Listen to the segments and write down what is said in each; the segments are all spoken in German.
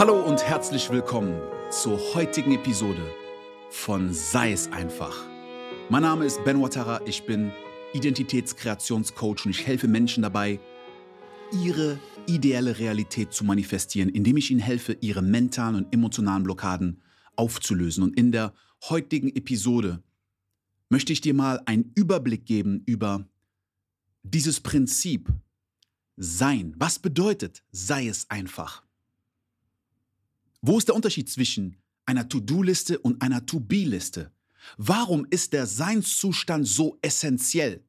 Hallo und herzlich willkommen zur heutigen Episode von Sei es einfach. Mein Name ist Ben Watara, ich bin Identitätskreationscoach und ich helfe Menschen dabei, ihre ideelle Realität zu manifestieren, indem ich ihnen helfe, ihre mentalen und emotionalen Blockaden aufzulösen. Und in der heutigen Episode möchte ich dir mal einen Überblick geben über dieses Prinzip Sein. Was bedeutet, sei es einfach? Wo ist der Unterschied zwischen einer To-Do-Liste und einer To-Be-Liste? Warum ist der Seinszustand so essentiell?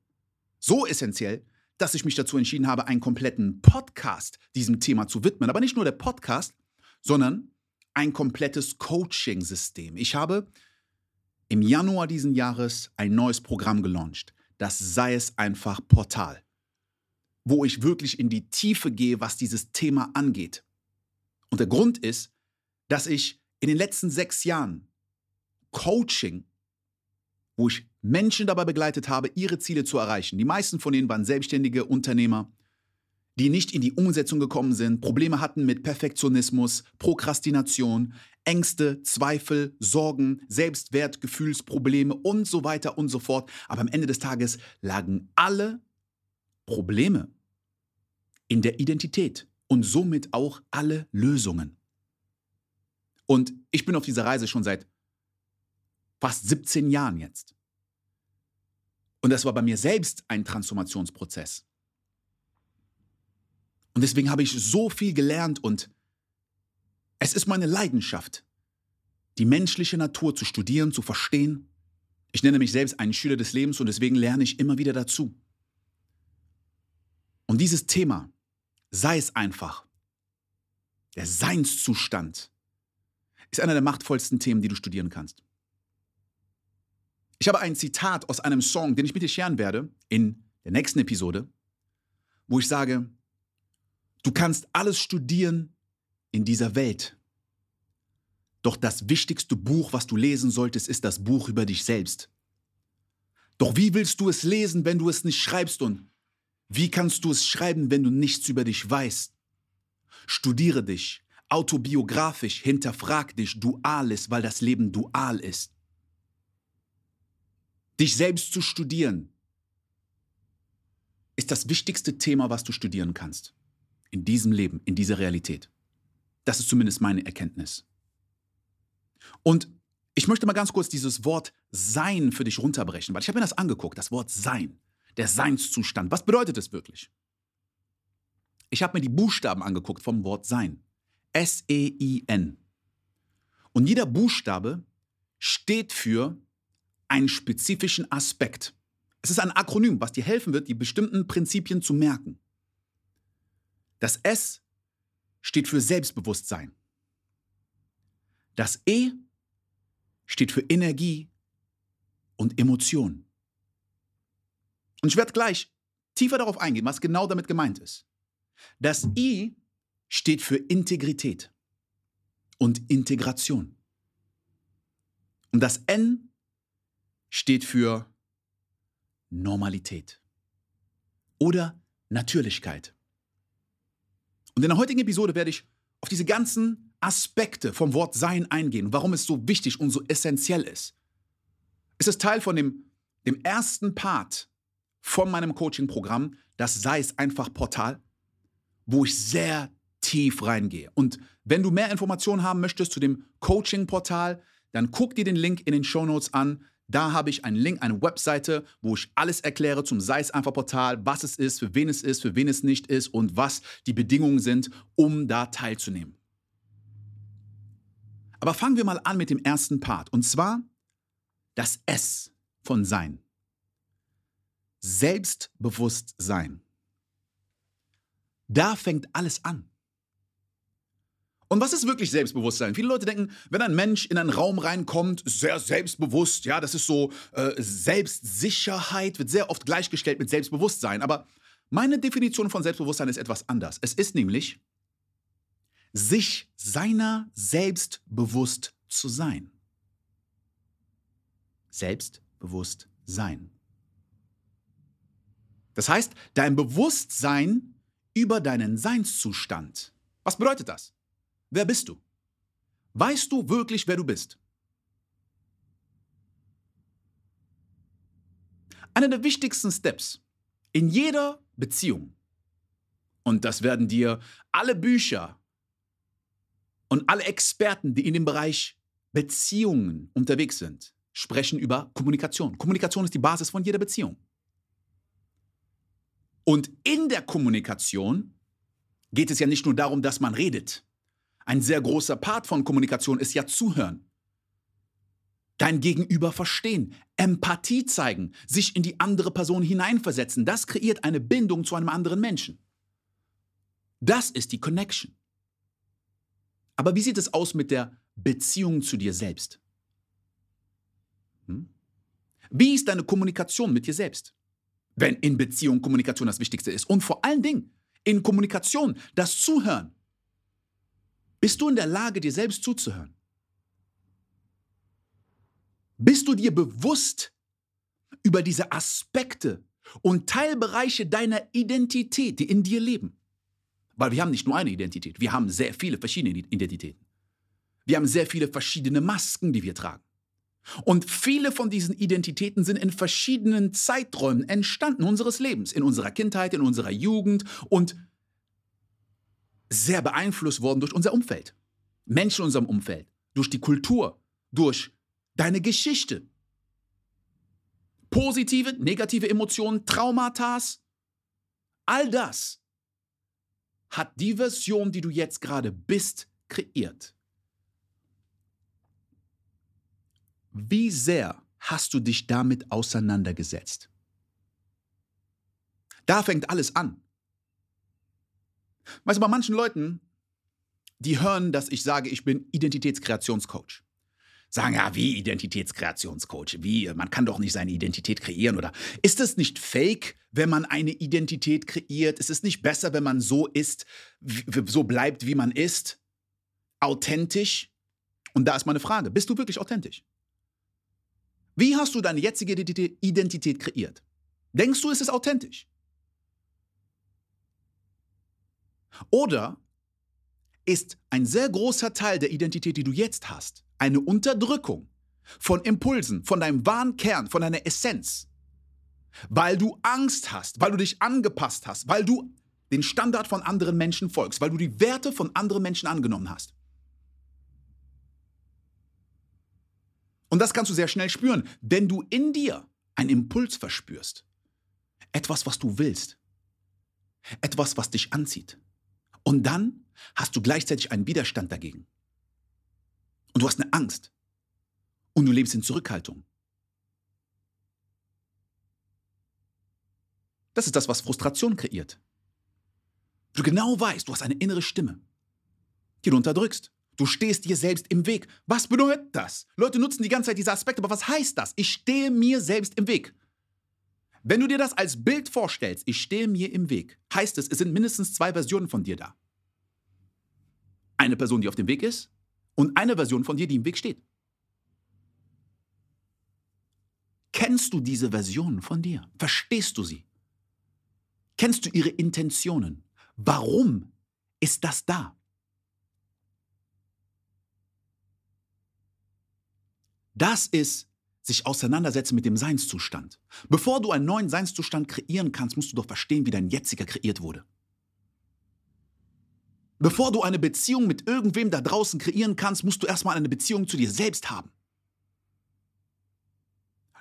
So essentiell, dass ich mich dazu entschieden habe, einen kompletten Podcast diesem Thema zu widmen. Aber nicht nur der Podcast, sondern ein komplettes Coaching-System. Ich habe im Januar diesen Jahres ein neues Programm gelauncht. Das sei es einfach Portal, wo ich wirklich in die Tiefe gehe, was dieses Thema angeht. Und der Grund ist, dass ich in den letzten sechs Jahren Coaching, wo ich Menschen dabei begleitet habe, ihre Ziele zu erreichen. Die meisten von ihnen waren selbstständige Unternehmer, die nicht in die Umsetzung gekommen sind, Probleme hatten mit Perfektionismus, Prokrastination, Ängste, Zweifel, Sorgen, Selbstwert, Gefühlsprobleme und so weiter und so fort. Aber am Ende des Tages lagen alle Probleme in der Identität und somit auch alle Lösungen. Und ich bin auf dieser Reise schon seit fast 17 Jahren jetzt. Und das war bei mir selbst ein Transformationsprozess. Und deswegen habe ich so viel gelernt und es ist meine Leidenschaft, die menschliche Natur zu studieren, zu verstehen. Ich nenne mich selbst einen Schüler des Lebens und deswegen lerne ich immer wieder dazu. Und dieses Thema, sei es einfach, der Seinszustand, ist einer der machtvollsten Themen, die du studieren kannst. Ich habe ein Zitat aus einem Song, den ich mit dir scheren werde in der nächsten Episode, wo ich sage, du kannst alles studieren in dieser Welt. Doch das wichtigste Buch, was du lesen solltest, ist das Buch über dich selbst. Doch wie willst du es lesen, wenn du es nicht schreibst und wie kannst du es schreiben, wenn du nichts über dich weißt? Studiere dich, autobiografisch, hinterfrag dich, dual ist, weil das Leben dual ist. Dich selbst zu studieren ist das wichtigste Thema, was du studieren kannst. In diesem Leben, in dieser Realität. Das ist zumindest meine Erkenntnis. Und ich möchte mal ganz kurz dieses Wort Sein für dich runterbrechen, weil ich habe mir das angeguckt, das Wort Sein, der Seinszustand. Was bedeutet es wirklich? Ich habe mir die Buchstaben angeguckt vom Wort Sein. S-E-I-N. Und jeder Buchstabe steht für einen spezifischen Aspekt. Es ist ein Akronym, was dir helfen wird, die bestimmten Prinzipien zu merken. Das S steht für Selbstbewusstsein. Das E steht für Energie und Emotion. Und ich werde gleich tiefer darauf eingehen, was genau damit gemeint ist. Das I steht für Integrität und Integration. Und das N steht für Normalität oder Natürlichkeit. Und in der heutigen Episode werde ich auf diese ganzen Aspekte vom Wort Sein eingehen warum es so wichtig und so essentiell ist. Es ist Teil von dem, dem ersten Part von meinem Coaching-Programm, das Sei es einfach Portal, wo ich sehr tief reingehe. Und wenn du mehr Informationen haben möchtest zu dem Coaching-Portal, dann guck dir den Link in den Show Notes an. Da habe ich einen Link, eine Webseite, wo ich alles erkläre zum Sei es einfach Portal, was es ist, für wen es ist, für wen es nicht ist und was die Bedingungen sind, um da teilzunehmen. Aber fangen wir mal an mit dem ersten Part und zwar das S von Sein. Selbstbewusstsein. Da fängt alles an. Und was ist wirklich Selbstbewusstsein? Viele Leute denken, wenn ein Mensch in einen Raum reinkommt, sehr selbstbewusst, ja, das ist so äh, Selbstsicherheit, wird sehr oft gleichgestellt mit Selbstbewusstsein. Aber meine Definition von Selbstbewusstsein ist etwas anders. Es ist nämlich, sich seiner selbst bewusst zu sein. Selbstbewusst sein. Das heißt, dein Bewusstsein über deinen Seinszustand. Was bedeutet das? Wer bist du? Weißt du wirklich, wer du bist? Einer der wichtigsten Steps in jeder Beziehung, und das werden dir alle Bücher und alle Experten, die in dem Bereich Beziehungen unterwegs sind, sprechen über Kommunikation. Kommunikation ist die Basis von jeder Beziehung. Und in der Kommunikation geht es ja nicht nur darum, dass man redet. Ein sehr großer Part von Kommunikation ist ja zuhören. Dein Gegenüber verstehen, Empathie zeigen, sich in die andere Person hineinversetzen. Das kreiert eine Bindung zu einem anderen Menschen. Das ist die Connection. Aber wie sieht es aus mit der Beziehung zu dir selbst? Hm? Wie ist deine Kommunikation mit dir selbst? Wenn in Beziehung Kommunikation das Wichtigste ist. Und vor allen Dingen in Kommunikation das Zuhören. Bist du in der Lage, dir selbst zuzuhören? Bist du dir bewusst über diese Aspekte und Teilbereiche deiner Identität, die in dir leben? Weil wir haben nicht nur eine Identität, wir haben sehr viele verschiedene Identitäten. Wir haben sehr viele verschiedene Masken, die wir tragen. Und viele von diesen Identitäten sind in verschiedenen Zeiträumen entstanden unseres Lebens, in unserer Kindheit, in unserer Jugend und sehr beeinflusst worden durch unser Umfeld. Menschen in unserem Umfeld, durch die Kultur, durch deine Geschichte. Positive, negative Emotionen, Traumata, all das hat die Version, die du jetzt gerade bist, kreiert. Wie sehr hast du dich damit auseinandergesetzt? Da fängt alles an. Weißt du, bei manchen Leuten, die hören, dass ich sage, ich bin Identitätskreationscoach. Sagen, ja, wie Identitätskreationscoach? Wie? Man kann doch nicht seine Identität kreieren, oder? Ist es nicht fake, wenn man eine Identität kreiert? Ist es nicht besser, wenn man so ist, so bleibt, wie man ist? Authentisch? Und da ist meine Frage: Bist du wirklich authentisch? Wie hast du deine jetzige Identität kreiert? Denkst du, es ist authentisch? Oder ist ein sehr großer Teil der Identität, die du jetzt hast, eine Unterdrückung von Impulsen, von deinem wahren Kern, von deiner Essenz, weil du Angst hast, weil du dich angepasst hast, weil du den Standard von anderen Menschen folgst, weil du die Werte von anderen Menschen angenommen hast. Und das kannst du sehr schnell spüren, wenn du in dir einen Impuls verspürst. Etwas, was du willst. Etwas, was dich anzieht. Und dann hast du gleichzeitig einen Widerstand dagegen. Und du hast eine Angst. Und du lebst in Zurückhaltung. Das ist das, was Frustration kreiert. Du genau weißt, du hast eine innere Stimme, die du unterdrückst. Du stehst dir selbst im Weg. Was bedeutet das? Leute nutzen die ganze Zeit diese Aspekte, aber was heißt das? Ich stehe mir selbst im Weg. Wenn du dir das als Bild vorstellst, ich stehe mir im Weg, heißt es, es sind mindestens zwei Versionen von dir da. Eine Person, die auf dem Weg ist und eine Version von dir, die im Weg steht. Kennst du diese Version von dir? Verstehst du sie? Kennst du ihre Intentionen? Warum ist das da? Das ist sich auseinandersetzen mit dem Seinszustand. Bevor du einen neuen Seinszustand kreieren kannst, musst du doch verstehen, wie dein jetziger kreiert wurde. Bevor du eine Beziehung mit irgendwem da draußen kreieren kannst, musst du erstmal eine Beziehung zu dir selbst haben.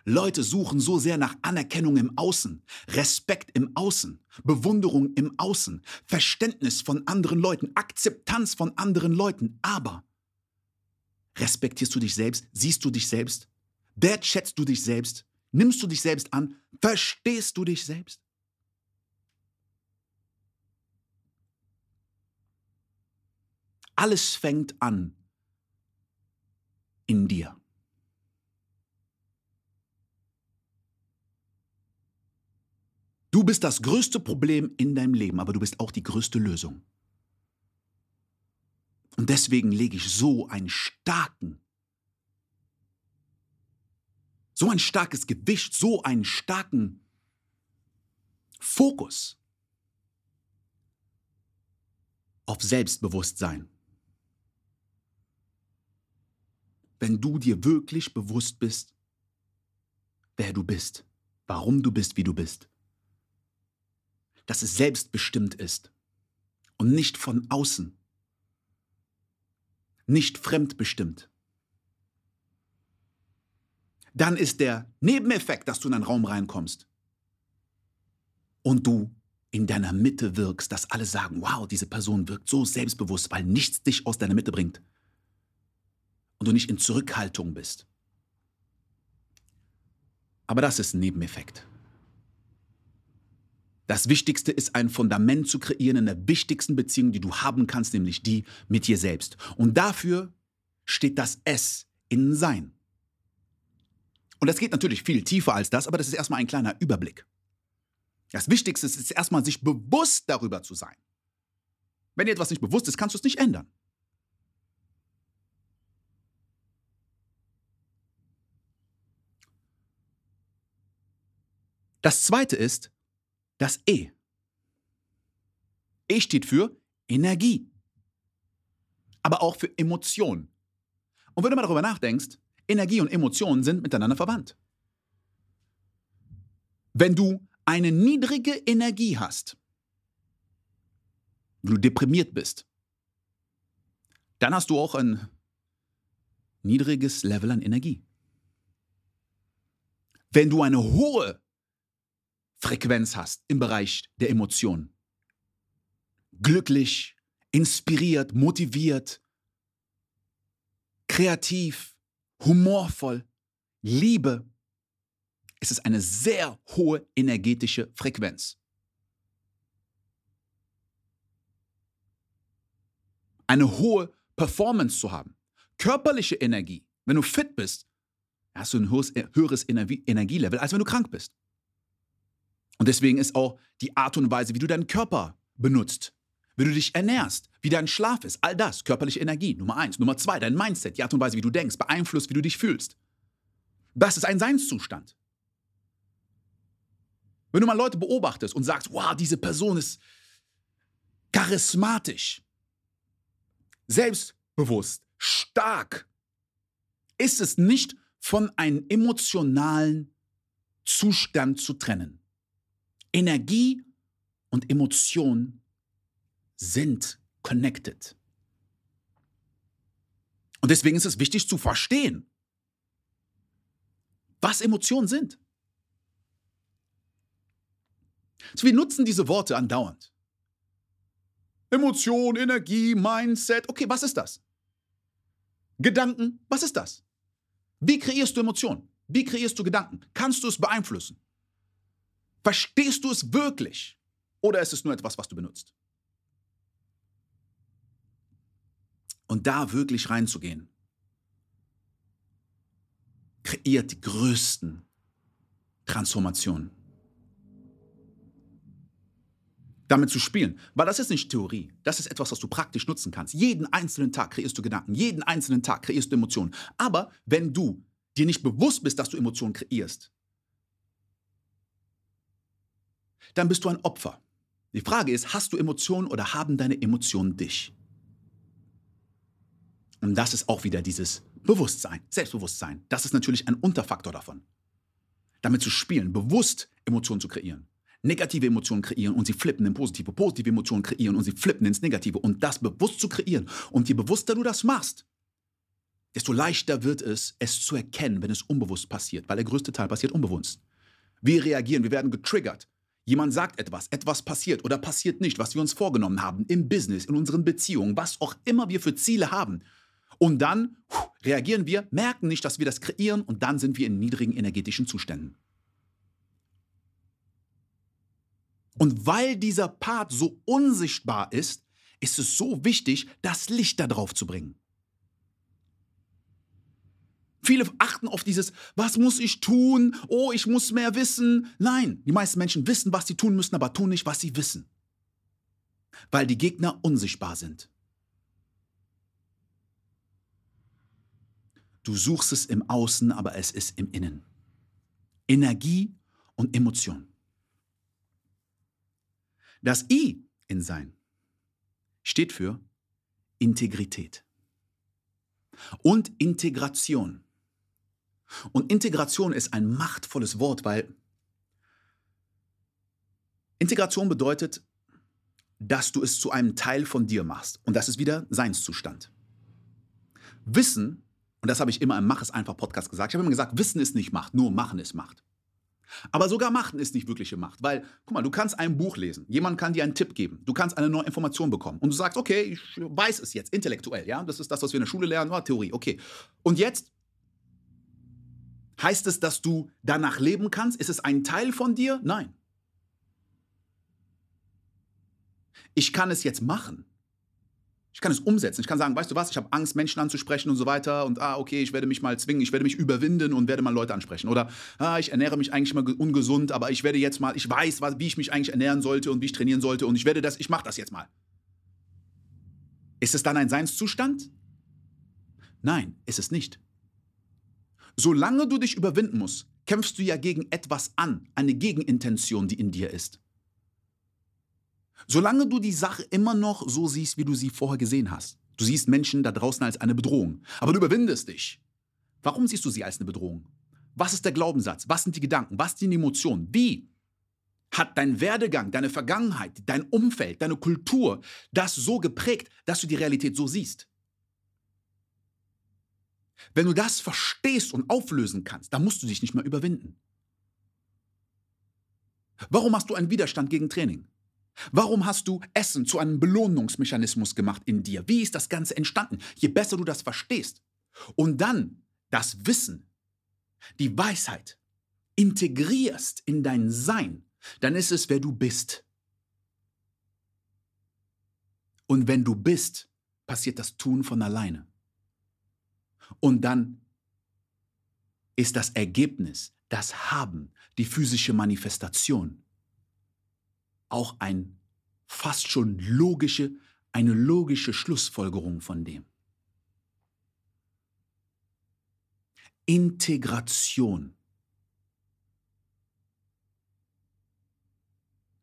Leute suchen so sehr nach Anerkennung im Außen, Respekt im Außen, Bewunderung im Außen, Verständnis von anderen Leuten, Akzeptanz von anderen Leuten, aber Respektierst du dich selbst? Siehst du dich selbst? Wertschätzt du dich selbst? Nimmst du dich selbst an? Verstehst du dich selbst? Alles fängt an in dir. Du bist das größte Problem in deinem Leben, aber du bist auch die größte Lösung. Und deswegen lege ich so einen starken, so ein starkes Gewicht, so einen starken Fokus auf Selbstbewusstsein. wenn du dir wirklich bewusst bist, wer du bist, warum du bist, wie du bist. Dass es selbstbestimmt ist und nicht von außen, nicht fremdbestimmt. Dann ist der Nebeneffekt, dass du in einen Raum reinkommst und du in deiner Mitte wirkst, dass alle sagen, wow, diese Person wirkt so selbstbewusst, weil nichts dich aus deiner Mitte bringt und du nicht in Zurückhaltung bist. Aber das ist ein Nebeneffekt. Das Wichtigste ist ein Fundament zu kreieren in der wichtigsten Beziehung, die du haben kannst, nämlich die mit dir selbst. Und dafür steht das S in Sein. Und das geht natürlich viel tiefer als das, aber das ist erstmal ein kleiner Überblick. Das Wichtigste ist erstmal, sich bewusst darüber zu sein. Wenn dir etwas nicht bewusst ist, kannst du es nicht ändern. Das zweite ist das E. E steht für Energie, aber auch für Emotion. Und wenn du mal darüber nachdenkst, Energie und Emotionen sind miteinander verwandt. Wenn du eine niedrige Energie hast, wenn du deprimiert bist, dann hast du auch ein niedriges Level an Energie. Wenn du eine hohe Frequenz hast im Bereich der Emotionen, glücklich, inspiriert, motiviert, kreativ, humorvoll, Liebe, ist es eine sehr hohe energetische Frequenz. Eine hohe Performance zu haben, körperliche Energie. Wenn du fit bist, hast du ein höheres, höheres Energielevel, als wenn du krank bist. Und deswegen ist auch die Art und Weise, wie du deinen Körper benutzt, wie du dich ernährst, wie dein Schlaf ist, all das, körperliche Energie, Nummer eins. Nummer zwei, dein Mindset, die Art und Weise, wie du denkst, beeinflusst, wie du dich fühlst. Das ist ein Seinszustand. Wenn du mal Leute beobachtest und sagst, wow, diese Person ist charismatisch, selbstbewusst, stark, ist es nicht von einem emotionalen Zustand zu trennen. Energie und Emotion sind connected. Und deswegen ist es wichtig zu verstehen, was Emotionen sind. So, wir nutzen diese Worte andauernd. Emotion, Energie, Mindset. Okay, was ist das? Gedanken, was ist das? Wie kreierst du Emotionen? Wie kreierst du Gedanken? Kannst du es beeinflussen? Verstehst du es wirklich? Oder ist es nur etwas, was du benutzt? Und da wirklich reinzugehen, kreiert die größten Transformationen. damit zu spielen. Weil das ist nicht Theorie. Das ist etwas, was du praktisch nutzen kannst. Jeden einzelnen Tag kreierst du Gedanken. Jeden einzelnen Tag kreierst du Emotionen. Aber wenn du dir nicht bewusst bist, dass du Emotionen kreierst, dann bist du ein Opfer. Die Frage ist, hast du Emotionen oder haben deine Emotionen dich? Und das ist auch wieder dieses Bewusstsein, Selbstbewusstsein. Das ist natürlich ein Unterfaktor davon. Damit zu spielen, bewusst Emotionen zu kreieren negative Emotionen kreieren und sie flippen in positive, positive Emotionen kreieren und sie flippen ins Negative und das bewusst zu kreieren. Und je bewusster du das machst, desto leichter wird es, es zu erkennen, wenn es unbewusst passiert, weil der größte Teil passiert unbewusst. Wir reagieren, wir werden getriggert. Jemand sagt etwas, etwas passiert oder passiert nicht, was wir uns vorgenommen haben, im Business, in unseren Beziehungen, was auch immer wir für Ziele haben. Und dann reagieren wir, merken nicht, dass wir das kreieren und dann sind wir in niedrigen energetischen Zuständen. Und weil dieser Part so unsichtbar ist, ist es so wichtig, das Licht da drauf zu bringen. Viele achten auf dieses, was muss ich tun? Oh, ich muss mehr wissen. Nein, die meisten Menschen wissen, was sie tun müssen, aber tun nicht, was sie wissen. Weil die Gegner unsichtbar sind. Du suchst es im Außen, aber es ist im Innen. Energie und Emotion. Das I in sein steht für Integrität. und Integration. Und Integration ist ein machtvolles Wort, weil Integration bedeutet, dass du es zu einem Teil von dir machst. Und das ist wieder Seinszustand. Wissen, und das habe ich immer im Mach es einfach Podcast gesagt, ich habe immer gesagt, Wissen ist nicht Macht, nur Machen ist Macht. Aber sogar Machen ist nicht wirkliche Macht, weil, guck mal, du kannst ein Buch lesen, jemand kann dir einen Tipp geben, du kannst eine neue Information bekommen und du sagst, okay, ich weiß es jetzt, intellektuell, ja, das ist das, was wir in der Schule lernen, oh, Theorie, okay. Und jetzt heißt es, dass du danach leben kannst? Ist es ein Teil von dir? Nein. Ich kann es jetzt machen. Ich kann es umsetzen. Ich kann sagen, weißt du was, ich habe Angst, Menschen anzusprechen und so weiter. Und ah, okay, ich werde mich mal zwingen, ich werde mich überwinden und werde mal Leute ansprechen. Oder ah, ich ernähre mich eigentlich mal ungesund, aber ich werde jetzt mal, ich weiß, wie ich mich eigentlich ernähren sollte und wie ich trainieren sollte und ich werde das, ich mache das jetzt mal. Ist es dann ein Seinszustand? Nein, ist es nicht. Solange du dich überwinden musst, kämpfst du ja gegen etwas an, eine Gegenintention, die in dir ist. Solange du die Sache immer noch so siehst, wie du sie vorher gesehen hast. Du siehst Menschen da draußen als eine Bedrohung, aber du überwindest dich. Warum siehst du sie als eine Bedrohung? Was ist der Glaubenssatz? Was sind die Gedanken? Was sind die Emotionen? Wie hat dein Werdegang, deine Vergangenheit, dein Umfeld, deine Kultur das so geprägt, dass du die Realität so siehst? Wenn du das verstehst und auflösen kannst, dann musst du dich nicht mehr überwinden. Warum hast du einen Widerstand gegen Training? Warum hast du Essen zu einem Belohnungsmechanismus gemacht in dir? Wie ist das Ganze entstanden? Je besser du das verstehst und dann das Wissen, die Weisheit integrierst in dein Sein, dann ist es, wer du bist. Und wenn du bist, passiert das Tun von alleine. Und dann ist das Ergebnis, das Haben, die physische Manifestation auch ein fast schon logische, eine logische Schlussfolgerung von dem. Integration.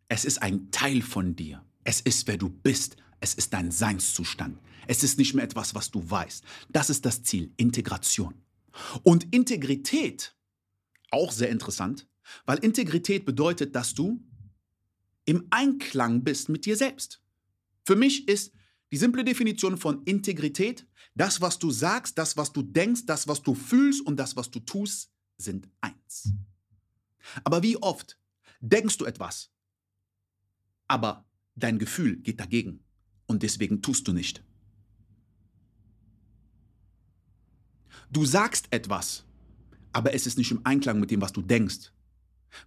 Es ist ein Teil von dir. Es ist, wer du bist. Es ist dein Seinszustand. Es ist nicht mehr etwas, was du weißt. Das ist das Ziel, Integration. Und Integrität, auch sehr interessant, weil Integrität bedeutet, dass du im Einklang bist mit dir selbst. Für mich ist die simple Definition von Integrität, das, was du sagst, das, was du denkst, das, was du fühlst und das, was du tust, sind eins. Aber wie oft denkst du etwas, aber dein Gefühl geht dagegen und deswegen tust du nicht. Du sagst etwas, aber es ist nicht im Einklang mit dem, was du denkst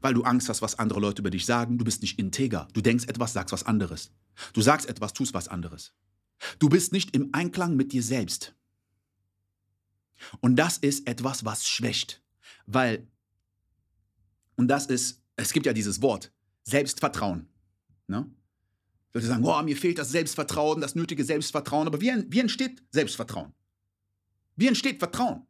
weil du Angst hast, was andere Leute über dich sagen. Du bist nicht integer. Du denkst etwas, sagst was anderes. Du sagst etwas, tust was anderes. Du bist nicht im Einklang mit dir selbst. Und das ist etwas, was schwächt. Weil, und das ist, es gibt ja dieses Wort, Selbstvertrauen. Ne? Leute sagen, oh, mir fehlt das Selbstvertrauen, das nötige Selbstvertrauen. Aber wie, wie entsteht Selbstvertrauen? Wie entsteht Vertrauen?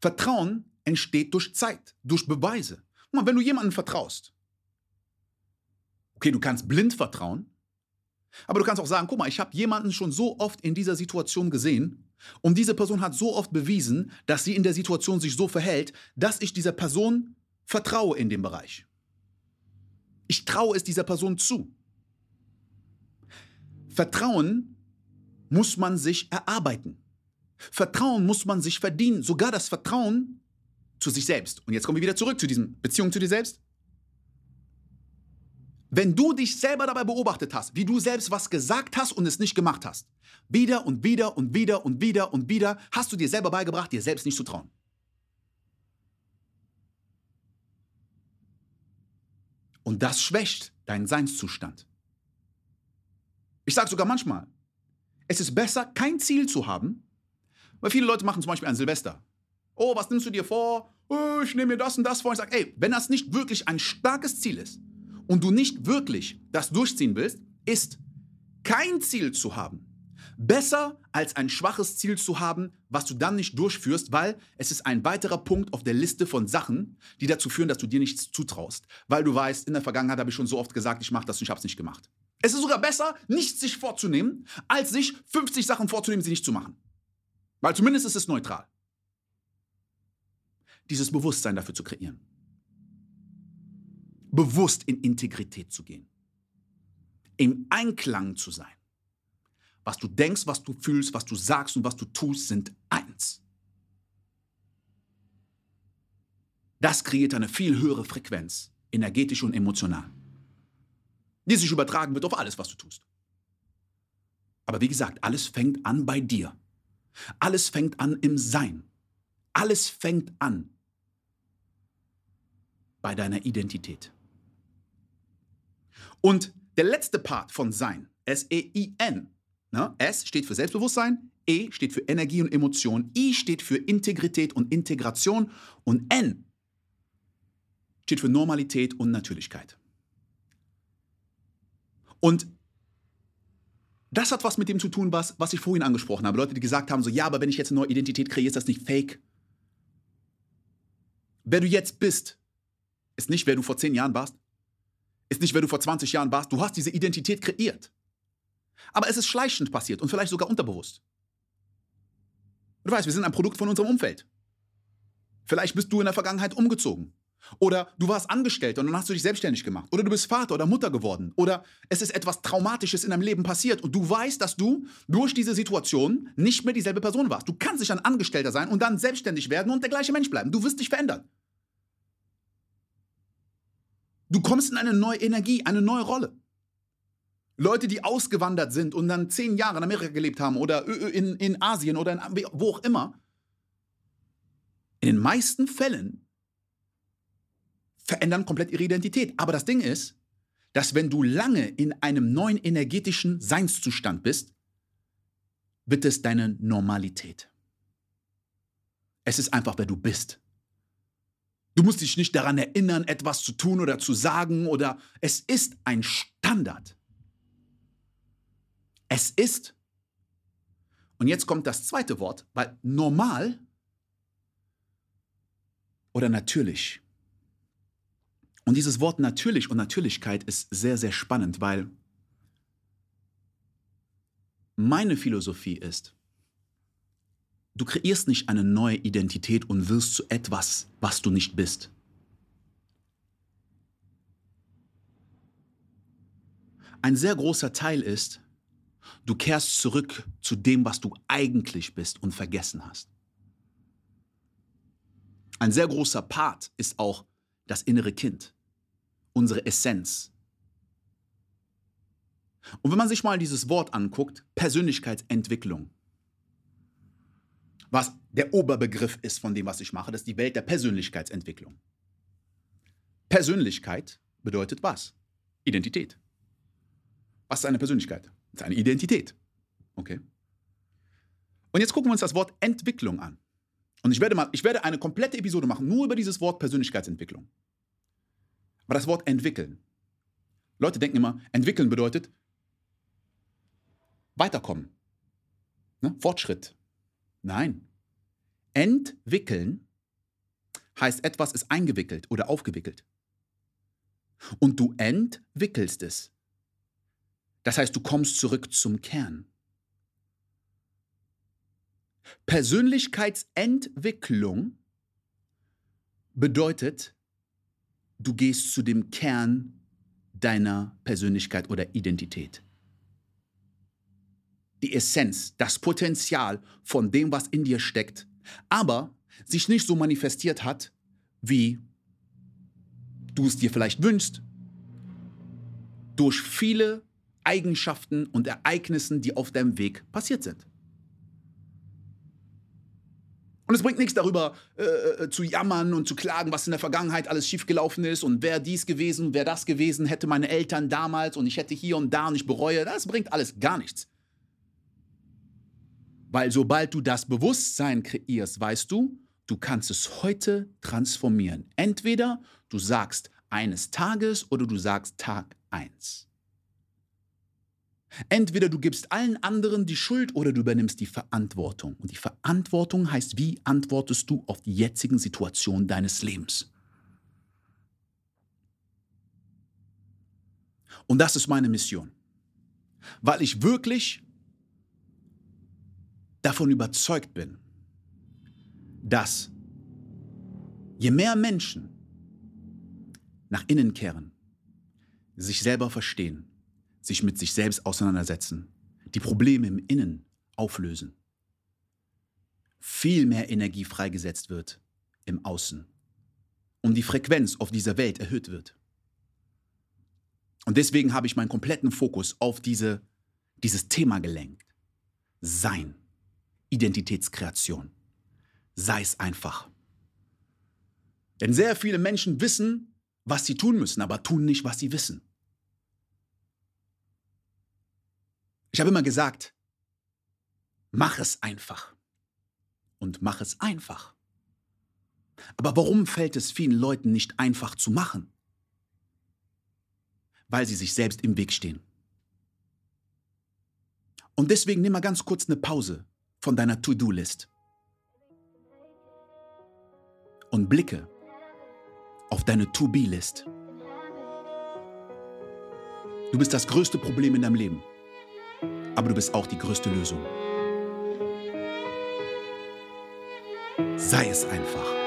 Vertrauen entsteht durch Zeit, durch Beweise. Mal, wenn du jemandem vertraust, okay, du kannst blind vertrauen, aber du kannst auch sagen, guck mal, ich habe jemanden schon so oft in dieser Situation gesehen und diese Person hat so oft bewiesen, dass sie in der Situation sich so verhält, dass ich dieser Person vertraue in dem Bereich. Ich traue es dieser Person zu. Vertrauen muss man sich erarbeiten. Vertrauen muss man sich verdienen. Sogar das Vertrauen zu sich selbst. Und jetzt kommen wir wieder zurück zu diesem Beziehung zu dir selbst. Wenn du dich selber dabei beobachtet hast, wie du selbst was gesagt hast und es nicht gemacht hast, wieder und wieder und wieder und wieder und wieder hast du dir selber beigebracht, dir selbst nicht zu trauen. Und das schwächt deinen Seinszustand. Ich sage sogar manchmal, es ist besser, kein Ziel zu haben, weil viele Leute machen zum Beispiel ein Silvester oh, was nimmst du dir vor? Oh, ich nehme mir das und das vor. Ich sage, ey, wenn das nicht wirklich ein starkes Ziel ist und du nicht wirklich das durchziehen willst, ist kein Ziel zu haben besser als ein schwaches Ziel zu haben, was du dann nicht durchführst, weil es ist ein weiterer Punkt auf der Liste von Sachen, die dazu führen, dass du dir nichts zutraust. Weil du weißt, in der Vergangenheit habe ich schon so oft gesagt, ich mache das und ich habe es nicht gemacht. Es ist sogar besser, nichts sich vorzunehmen, als sich 50 Sachen vorzunehmen, sie nicht zu machen. Weil zumindest ist es neutral. Dieses Bewusstsein dafür zu kreieren. Bewusst in Integrität zu gehen. Im Einklang zu sein. Was du denkst, was du fühlst, was du sagst und was du tust, sind eins. Das kreiert eine viel höhere Frequenz, energetisch und emotional, die sich übertragen wird auf alles, was du tust. Aber wie gesagt, alles fängt an bei dir. Alles fängt an im Sein. Alles fängt an bei deiner Identität. Und der letzte Part von Sein, S-E-I-N, Ne? S steht für Selbstbewusstsein, E steht für Energie und Emotion, I steht für Integrität und Integration und N steht für Normalität und Natürlichkeit. Und das hat was mit dem zu tun, was, was ich vorhin angesprochen habe. Leute, die gesagt haben, so, ja, aber wenn ich jetzt eine neue Identität kreiere, ist das nicht fake? Wer du jetzt bist, ist nicht, wer du vor zehn Jahren warst, ist nicht, wer du vor 20 Jahren warst. Du hast diese Identität kreiert. Aber es ist schleichend passiert und vielleicht sogar unterbewusst. Du weißt, wir sind ein Produkt von unserem Umfeld. Vielleicht bist du in der Vergangenheit umgezogen. Oder du warst Angestellter und dann hast du dich selbstständig gemacht. Oder du bist Vater oder Mutter geworden. Oder es ist etwas Traumatisches in deinem Leben passiert und du weißt, dass du durch diese Situation nicht mehr dieselbe Person warst. Du kannst nicht ein Angestellter sein und dann selbstständig werden und der gleiche Mensch bleiben. Du wirst dich verändern. Du kommst in eine neue Energie, eine neue Rolle. Leute, die ausgewandert sind und dann zehn Jahre in Amerika gelebt haben oder in, in Asien oder in, wo auch immer, in den meisten Fällen verändern komplett ihre Identität. Aber das Ding ist, dass wenn du lange in einem neuen energetischen Seinszustand bist, wird es deine Normalität. Es ist einfach, wer du bist. Du musst dich nicht daran erinnern, etwas zu tun oder zu sagen oder es ist ein Standard. Es ist. Und jetzt kommt das zweite Wort, weil normal oder natürlich. Und dieses Wort natürlich und Natürlichkeit ist sehr, sehr spannend, weil meine Philosophie ist, du kreierst nicht eine neue Identität und wirst zu etwas, was du nicht bist. Ein sehr großer Teil ist, Du kehrst zurück zu dem, was du eigentlich bist und vergessen hast. Ein sehr großer Part ist auch das innere Kind, unsere Essenz. Und wenn man sich mal dieses Wort anguckt, Persönlichkeitsentwicklung, was der Oberbegriff ist von dem, was ich mache, das ist die Welt der Persönlichkeitsentwicklung. Persönlichkeit bedeutet was? Identität. Was ist eine Persönlichkeit? Das ist eine Identität. Okay. Und jetzt gucken wir uns das Wort Entwicklung an. Und ich werde, mal, ich werde eine komplette Episode machen, nur über dieses Wort Persönlichkeitsentwicklung. Aber das Wort entwickeln. Leute denken immer, entwickeln bedeutet weiterkommen. Ne? Fortschritt. Nein. Entwickeln heißt, etwas ist eingewickelt oder aufgewickelt. Und du entwickelst es. Das heißt, du kommst zurück zum Kern. Persönlichkeitsentwicklung bedeutet, du gehst zu dem Kern deiner Persönlichkeit oder Identität. Die Essenz, das Potenzial von dem, was in dir steckt, aber sich nicht so manifestiert hat, wie du es dir vielleicht wünschst, durch viele Eigenschaften und Ereignissen, die auf deinem Weg passiert sind. Und es bringt nichts darüber äh, äh, zu jammern und zu klagen, was in der Vergangenheit alles schiefgelaufen ist und wer dies gewesen, wer das gewesen, hätte meine Eltern damals und ich hätte hier und da und ich bereue. Das bringt alles gar nichts. Weil sobald du das Bewusstsein kreierst, weißt du, du kannst es heute transformieren. Entweder du sagst eines Tages oder du sagst Tag 1. Entweder du gibst allen anderen die Schuld oder du übernimmst die Verantwortung. Und die Verantwortung heißt, wie antwortest du auf die jetzigen Situationen deines Lebens? Und das ist meine Mission. weil ich wirklich davon überzeugt bin, dass je mehr Menschen nach innen kehren, sich selber verstehen, sich mit sich selbst auseinandersetzen, die Probleme im Innen auflösen, viel mehr Energie freigesetzt wird im Außen und die Frequenz auf dieser Welt erhöht wird. Und deswegen habe ich meinen kompletten Fokus auf diese, dieses Thema gelenkt. Sein, Identitätskreation. Sei es einfach. Denn sehr viele Menschen wissen, was sie tun müssen, aber tun nicht, was sie wissen. Ich habe immer gesagt, mach es einfach. Und mach es einfach. Aber warum fällt es vielen Leuten nicht einfach zu machen? Weil sie sich selbst im Weg stehen. Und deswegen nimm mal ganz kurz eine Pause von deiner To-Do-List und blicke auf deine To-Be-List. Du bist das größte Problem in deinem Leben, aber du bist auch die größte Lösung. Sei es einfach.